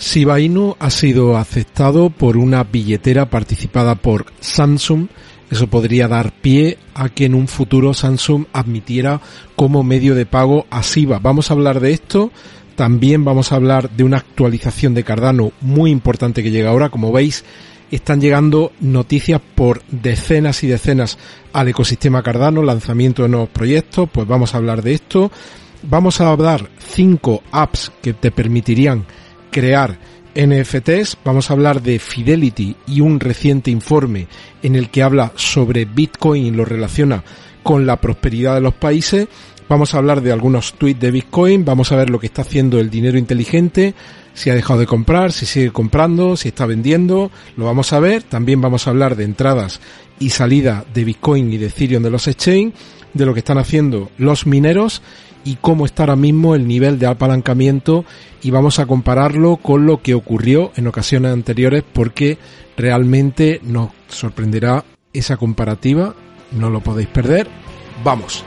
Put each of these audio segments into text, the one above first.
Shiba Inu ha sido aceptado por una billetera participada por Samsung. Eso podría dar pie a que en un futuro Samsung admitiera como medio de pago a Shiba. Vamos a hablar de esto. También vamos a hablar de una actualización de Cardano muy importante que llega ahora. Como veis, están llegando noticias por decenas y decenas al ecosistema Cardano, lanzamiento de nuevos proyectos. Pues vamos a hablar de esto. Vamos a hablar cinco apps que te permitirían crear NFTs, vamos a hablar de Fidelity y un reciente informe en el que habla sobre Bitcoin y lo relaciona con la prosperidad de los países. Vamos a hablar de algunos tweets de Bitcoin, vamos a ver lo que está haciendo el dinero inteligente, si ha dejado de comprar, si sigue comprando, si está vendiendo, lo vamos a ver. También vamos a hablar de entradas y salida de Bitcoin y de Ethereum de los exchange, de lo que están haciendo los mineros y cómo está ahora mismo el nivel de apalancamiento y vamos a compararlo con lo que ocurrió en ocasiones anteriores porque realmente nos sorprenderá esa comparativa, no lo podéis perder. Vamos.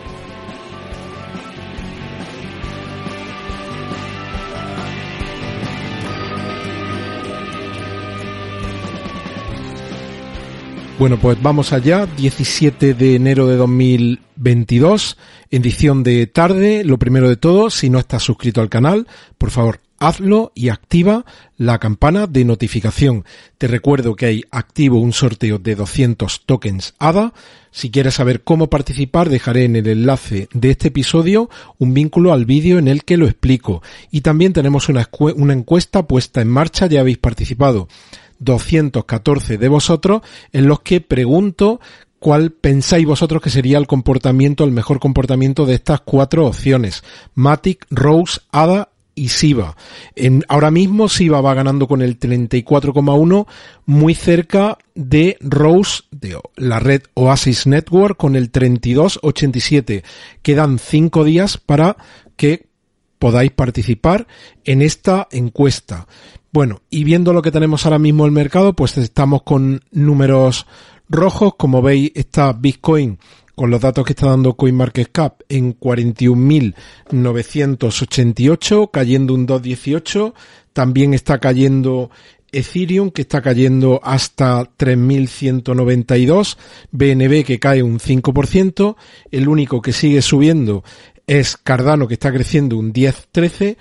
Bueno, pues vamos allá, 17 de enero de 2022, edición de tarde. Lo primero de todo, si no estás suscrito al canal, por favor, hazlo y activa la campana de notificación. Te recuerdo que hay activo un sorteo de 200 tokens ADA. Si quieres saber cómo participar, dejaré en el enlace de este episodio un vínculo al vídeo en el que lo explico. Y también tenemos una, una encuesta puesta en marcha, ya habéis participado 214 de vosotros en los que pregunto cuál pensáis vosotros que sería el comportamiento, el mejor comportamiento de estas cuatro opciones. Matic, Rose, Ada y Siva. En, ahora mismo Siva va ganando con el 34,1 muy cerca de Rose, de la red Oasis Network con el 32,87. Quedan cinco días para que podáis participar en esta encuesta. Bueno, y viendo lo que tenemos ahora mismo en el mercado, pues estamos con números rojos. Como veis, está Bitcoin con los datos que está dando CoinMarketCap en 41.988, cayendo un 2.18. También está cayendo Ethereum, que está cayendo hasta 3.192. BNB, que cae un 5%. El único que sigue subiendo es Cardano, que está creciendo un 10-13.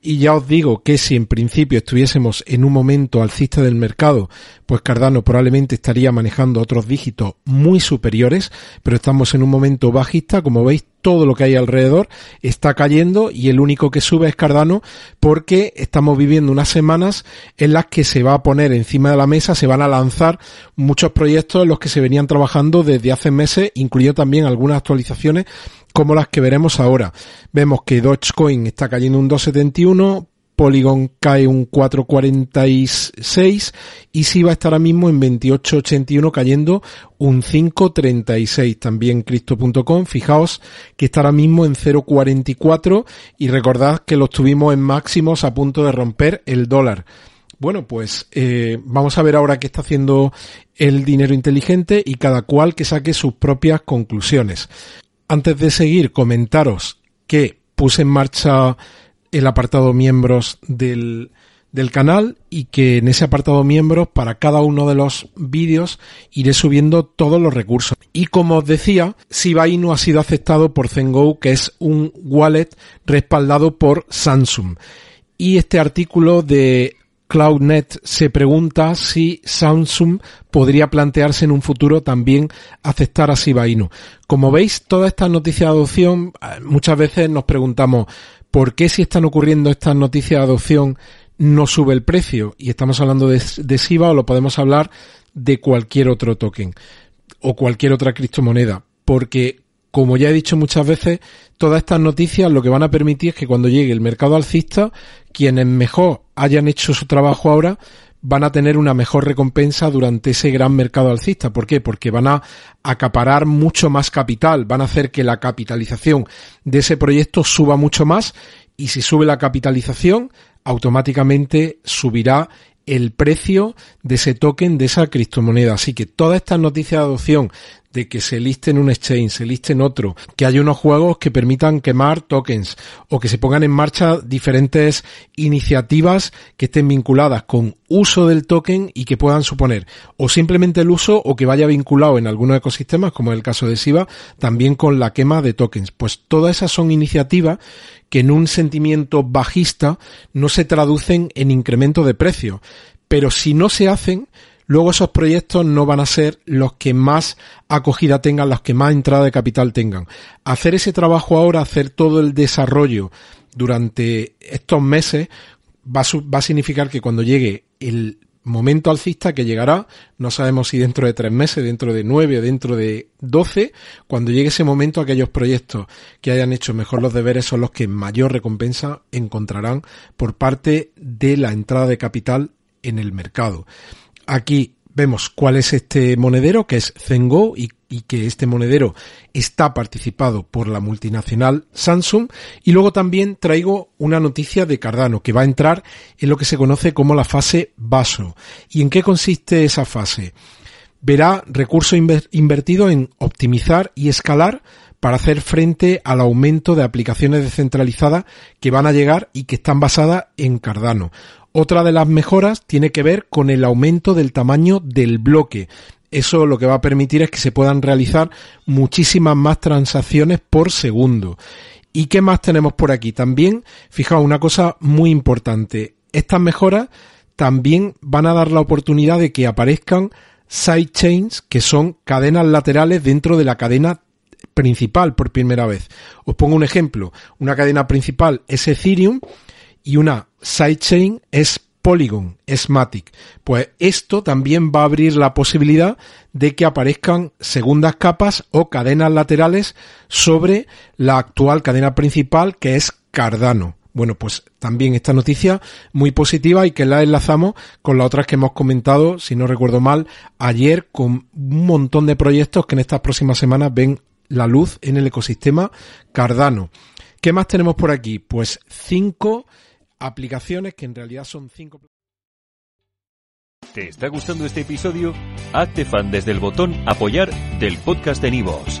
Y ya os digo que si en principio estuviésemos en un momento alcista del mercado, pues Cardano probablemente estaría manejando otros dígitos muy superiores, pero estamos en un momento bajista, como veis, todo lo que hay alrededor está cayendo y el único que sube es Cardano porque estamos viviendo unas semanas en las que se va a poner encima de la mesa, se van a lanzar muchos proyectos en los que se venían trabajando desde hace meses, incluido también algunas actualizaciones como las que veremos ahora. Vemos que Dogecoin está cayendo un 271, Polygon cae un 4.46 y si va ahora mismo en 28.81 cayendo un 5.36. También Cristo.com, fijaos que está ahora mismo en 0.44 y recordad que lo tuvimos en máximos a punto de romper el dólar. Bueno, pues eh, vamos a ver ahora qué está haciendo el dinero inteligente y cada cual que saque sus propias conclusiones. Antes de seguir, comentaros que puse en marcha el apartado miembros del, del canal y que en ese apartado miembros para cada uno de los vídeos iré subiendo todos los recursos. Y como os decía, Shiba Inu ha sido aceptado por Zengo, que es un wallet respaldado por Samsung. Y este artículo de CloudNet se pregunta si Samsung podría plantearse en un futuro también aceptar a Shiba Inu. Como veis, toda esta noticia de adopción, eh, muchas veces nos preguntamos, ¿por qué si están ocurriendo estas noticias de adopción no sube el precio? Y estamos hablando de, de o lo podemos hablar de cualquier otro token o cualquier otra criptomoneda. Porque, como ya he dicho muchas veces, todas estas noticias lo que van a permitir es que cuando llegue el mercado alcista, quienes mejor hayan hecho su trabajo ahora, van a tener una mejor recompensa durante ese gran mercado alcista. ¿Por qué? Porque van a acaparar mucho más capital, van a hacer que la capitalización de ese proyecto suba mucho más y si sube la capitalización, automáticamente subirá el precio de ese token, de esa criptomoneda. Así que todas estas noticias de adopción de que se liste en un exchange, se liste otro, que haya unos juegos que permitan quemar tokens o que se pongan en marcha diferentes iniciativas que estén vinculadas con uso del token y que puedan suponer o simplemente el uso o que vaya vinculado en algunos ecosistemas, como es el caso de SIBA, también con la quema de tokens. Pues todas esas son iniciativas que en un sentimiento bajista no se traducen en incremento de precio. Pero si no se hacen, luego esos proyectos no van a ser los que más acogida tengan, los que más entrada de capital tengan. Hacer ese trabajo ahora, hacer todo el desarrollo durante estos meses, va a, significar que cuando llegue el momento alcista que llegará, no sabemos si dentro de tres meses, dentro de nueve o dentro de doce, cuando llegue ese momento aquellos proyectos que hayan hecho mejor los deberes son los que mayor recompensa encontrarán por parte de la entrada de capital en el mercado. Aquí vemos cuál es este monedero, que es Zengo, y, y, que este monedero está participado por la multinacional Samsung. Y luego también traigo una noticia de Cardano, que va a entrar en lo que se conoce como la fase vaso. ¿Y en qué consiste esa fase? Verá recursos invertidos en optimizar y escalar para hacer frente al aumento de aplicaciones descentralizadas que van a llegar y que están basadas en Cardano. Otra de las mejoras tiene que ver con el aumento del tamaño del bloque. Eso lo que va a permitir es que se puedan realizar muchísimas más transacciones por segundo. ¿Y qué más tenemos por aquí? También, fijaos, una cosa muy importante. Estas mejoras también van a dar la oportunidad de que aparezcan sidechains, que son cadenas laterales dentro de la cadena principal por primera vez. Os pongo un ejemplo. Una cadena principal es Ethereum y una sidechain es Polygon, es Matic. Pues esto también va a abrir la posibilidad de que aparezcan segundas capas o cadenas laterales sobre la actual cadena principal que es Cardano. Bueno, pues también esta noticia muy positiva y que la enlazamos con las otras que hemos comentado, si no recuerdo mal, ayer con un montón de proyectos que en estas próximas semanas ven la luz en el ecosistema Cardano. ¿Qué más tenemos por aquí? Pues cinco aplicaciones que en realidad son cinco. ¿Te está gustando este episodio? Hazte fan desde el botón apoyar del podcast de Nivos.